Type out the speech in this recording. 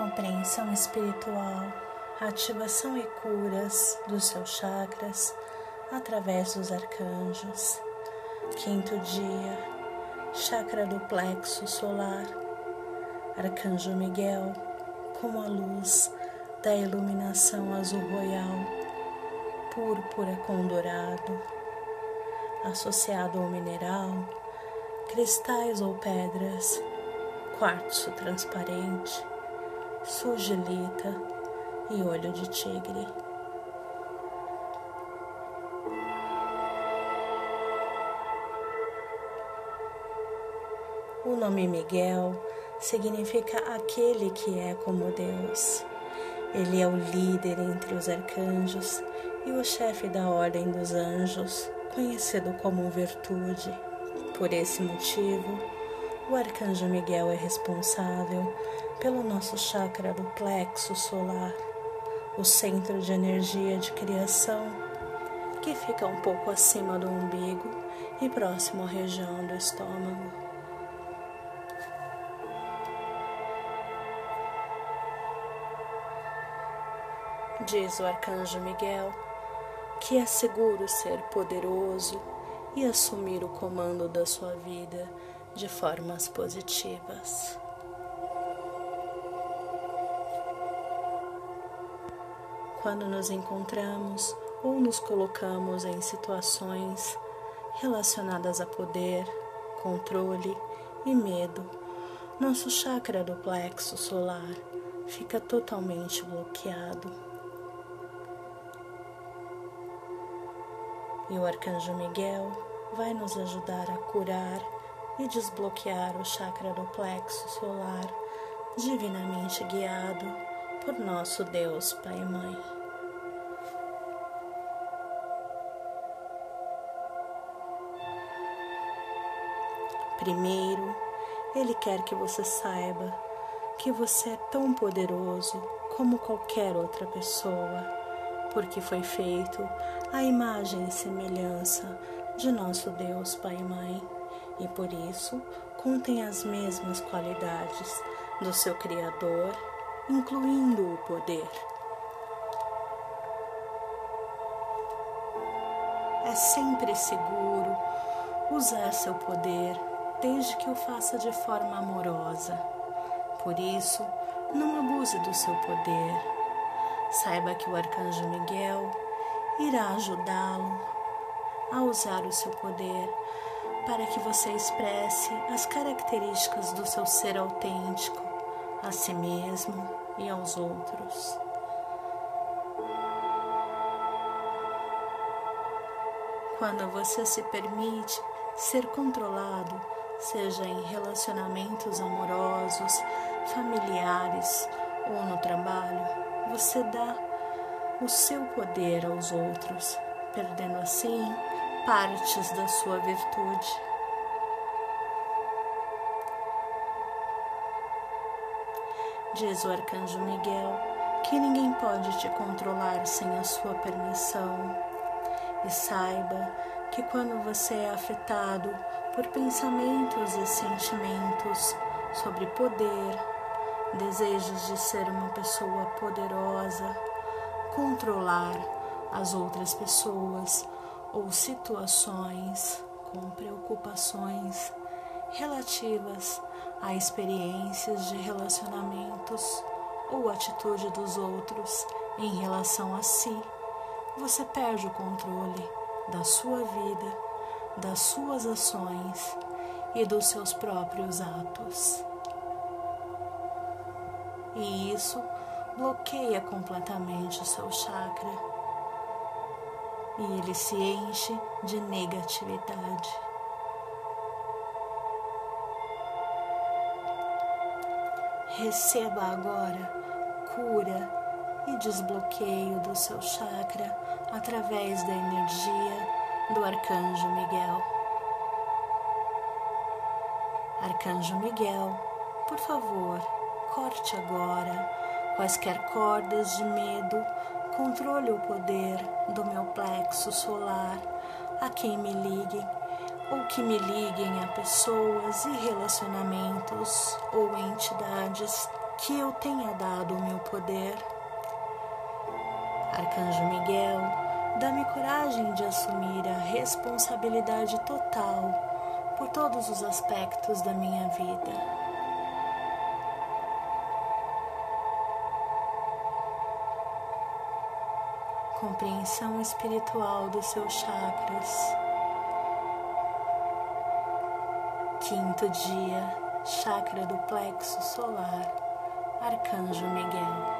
compreensão espiritual, ativação e curas dos seus chakras através dos arcanjos. Quinto dia, chakra do plexo solar, Arcanjo Miguel, com a luz da iluminação azul royal, púrpura com dourado, associado ao mineral, cristais ou pedras, quartzo transparente, sugilita e olho de tigre. O nome Miguel significa aquele que é como Deus. Ele é o líder entre os arcanjos e o chefe da ordem dos anjos, conhecido como virtude. Por esse motivo, o arcanjo Miguel é responsável pelo nosso chakra do plexo solar, o centro de energia de criação, que fica um pouco acima do umbigo e próximo à região do estômago. diz o arcanjo Miguel, que é seguro ser poderoso e assumir o comando da sua vida de formas positivas. Quando nos encontramos ou nos colocamos em situações relacionadas a poder, controle e medo, nosso chakra do plexo solar fica totalmente bloqueado. E o arcanjo Miguel vai nos ajudar a curar e desbloquear o chakra do plexo solar, divinamente guiado por nosso Deus Pai e Mãe. Primeiro, Ele quer que você saiba que você é tão poderoso como qualquer outra pessoa porque foi feito a imagem e semelhança de nosso Deus Pai e Mãe, e por isso contém as mesmas qualidades do seu Criador, incluindo o poder. É sempre seguro usar seu poder desde que o faça de forma amorosa. Por isso, não abuse do seu poder Saiba que o arcanjo Miguel irá ajudá-lo a usar o seu poder para que você expresse as características do seu ser autêntico a si mesmo e aos outros. Quando você se permite ser controlado, seja em relacionamentos amorosos, familiares ou no trabalho, você dá o seu poder aos outros, perdendo assim partes da sua virtude. Diz o arcanjo Miguel que ninguém pode te controlar sem a sua permissão. E saiba que quando você é afetado por pensamentos e sentimentos sobre poder, desejos de ser uma pessoa poderosa, controlar as outras pessoas ou situações com preocupações relativas a experiências de relacionamentos ou atitude dos outros em relação a si, você perde o controle da sua vida, das suas ações e dos seus próprios atos e isso bloqueia completamente o seu chakra e ele se enche de negatividade. Receba agora cura e desbloqueio do seu chakra através da energia do Arcanjo Miguel. Arcanjo Miguel, por favor, Corte agora quaisquer cordas de medo, controle o poder do meu plexo solar a quem me liguem ou que me liguem a pessoas e relacionamentos ou entidades que eu tenha dado o meu poder. Arcanjo Miguel, dá-me coragem de assumir a responsabilidade total por todos os aspectos da minha vida. compreensão espiritual dos seus chakras. Quinto dia, chakra do plexo solar, Arcanjo Miguel.